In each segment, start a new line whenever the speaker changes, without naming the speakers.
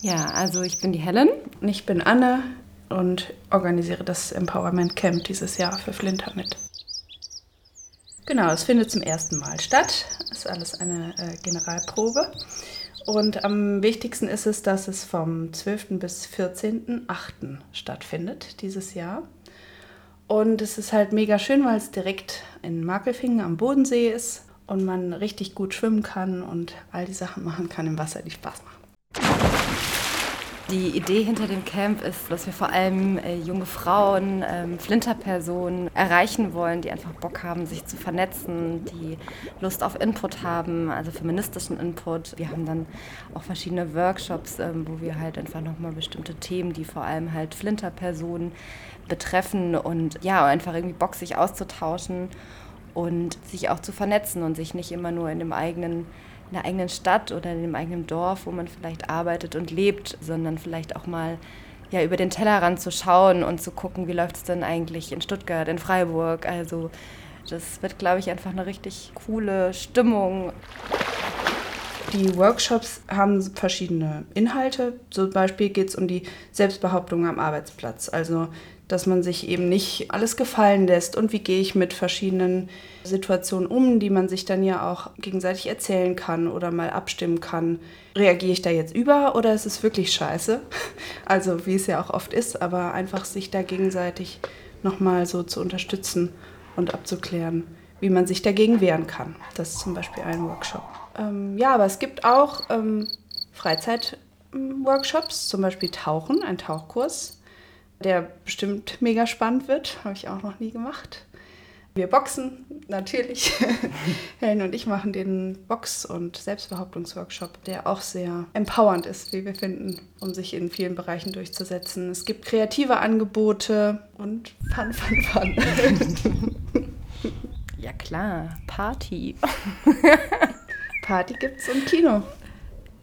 Ja, also ich bin die Helen.
Und ich bin Anne und organisiere das Empowerment Camp dieses Jahr für Flinter mit. Genau, es findet zum ersten Mal statt. Ist alles eine äh, Generalprobe. Und am wichtigsten ist es, dass es vom 12. bis 14.8. stattfindet dieses Jahr. Und es ist halt mega schön, weil es direkt in Makelfingen am Bodensee ist und man richtig gut schwimmen kann und all die Sachen machen kann im Wasser, die Spaß machen.
Die Idee hinter dem Camp ist, dass wir vor allem äh, junge Frauen, ähm, Flinterpersonen erreichen wollen, die einfach Bock haben, sich zu vernetzen, die Lust auf Input haben, also feministischen Input. Wir haben dann auch verschiedene Workshops, ähm, wo wir halt einfach nochmal bestimmte Themen, die vor allem halt Flinterpersonen betreffen und ja, einfach irgendwie Bock, sich auszutauschen und sich auch zu vernetzen und sich nicht immer nur in dem eigenen in der eigenen Stadt oder in dem eigenen Dorf, wo man vielleicht arbeitet und lebt, sondern vielleicht auch mal ja, über den Tellerrand zu schauen und zu gucken, wie läuft es denn eigentlich in Stuttgart, in Freiburg. Also das wird, glaube ich, einfach eine richtig coole Stimmung.
Die Workshops haben verschiedene Inhalte. Zum Beispiel geht es um die Selbstbehauptung am Arbeitsplatz. Also dass man sich eben nicht alles gefallen lässt und wie gehe ich mit verschiedenen Situationen um, die man sich dann ja auch gegenseitig erzählen kann oder mal abstimmen kann. Reagiere ich da jetzt über oder ist es wirklich scheiße? Also wie es ja auch oft ist, aber einfach sich da gegenseitig nochmal so zu unterstützen und abzuklären, wie man sich dagegen wehren kann. Das ist zum Beispiel ein Workshop. Ähm, ja, aber es gibt auch ähm, Freizeitworkshops, zum Beispiel Tauchen, ein Tauchkurs der bestimmt mega spannend wird. Habe ich auch noch nie gemacht. Wir boxen natürlich. Helen und ich machen den Box- und Selbstbehauptungsworkshop, der auch sehr empowernd ist, wie wir finden, um sich in vielen Bereichen durchzusetzen. Es gibt kreative Angebote und Fun, Fun, Fun.
ja klar, Party.
Party gibt es im Kino.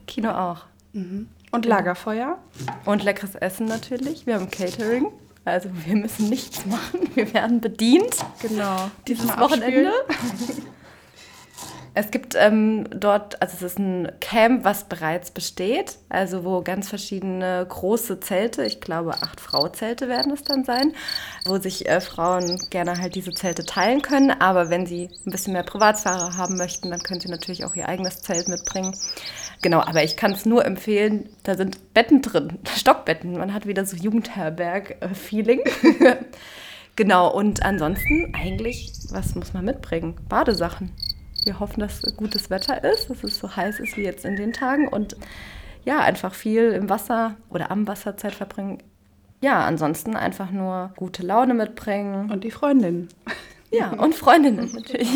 Kino auch.
Mhm. Und Lagerfeuer.
Und leckeres Essen natürlich. Wir haben Catering. Also wir müssen nichts machen. Wir werden bedient.
Genau.
Dieses Wochenende. Es gibt ähm, dort, also es ist ein Camp, was bereits besteht, also wo ganz verschiedene große Zelte, ich glaube acht Frauzelte werden es dann sein, wo sich äh, Frauen gerne halt diese Zelte teilen können. Aber wenn sie ein bisschen mehr Privatsfahrer haben möchten, dann können sie natürlich auch ihr eigenes Zelt mitbringen. Genau, aber ich kann es nur empfehlen, da sind Betten drin, Stockbetten. Man hat wieder so Jugendherberg-Feeling. genau, und ansonsten eigentlich, was muss man mitbringen? Badesachen. Wir hoffen, dass gutes Wetter ist, dass es so heiß ist wie jetzt in den Tagen und ja, einfach viel im Wasser oder am Wasser Zeit verbringen. Ja, ansonsten einfach nur gute Laune mitbringen.
Und die Freundinnen.
Ja, und Freundinnen natürlich.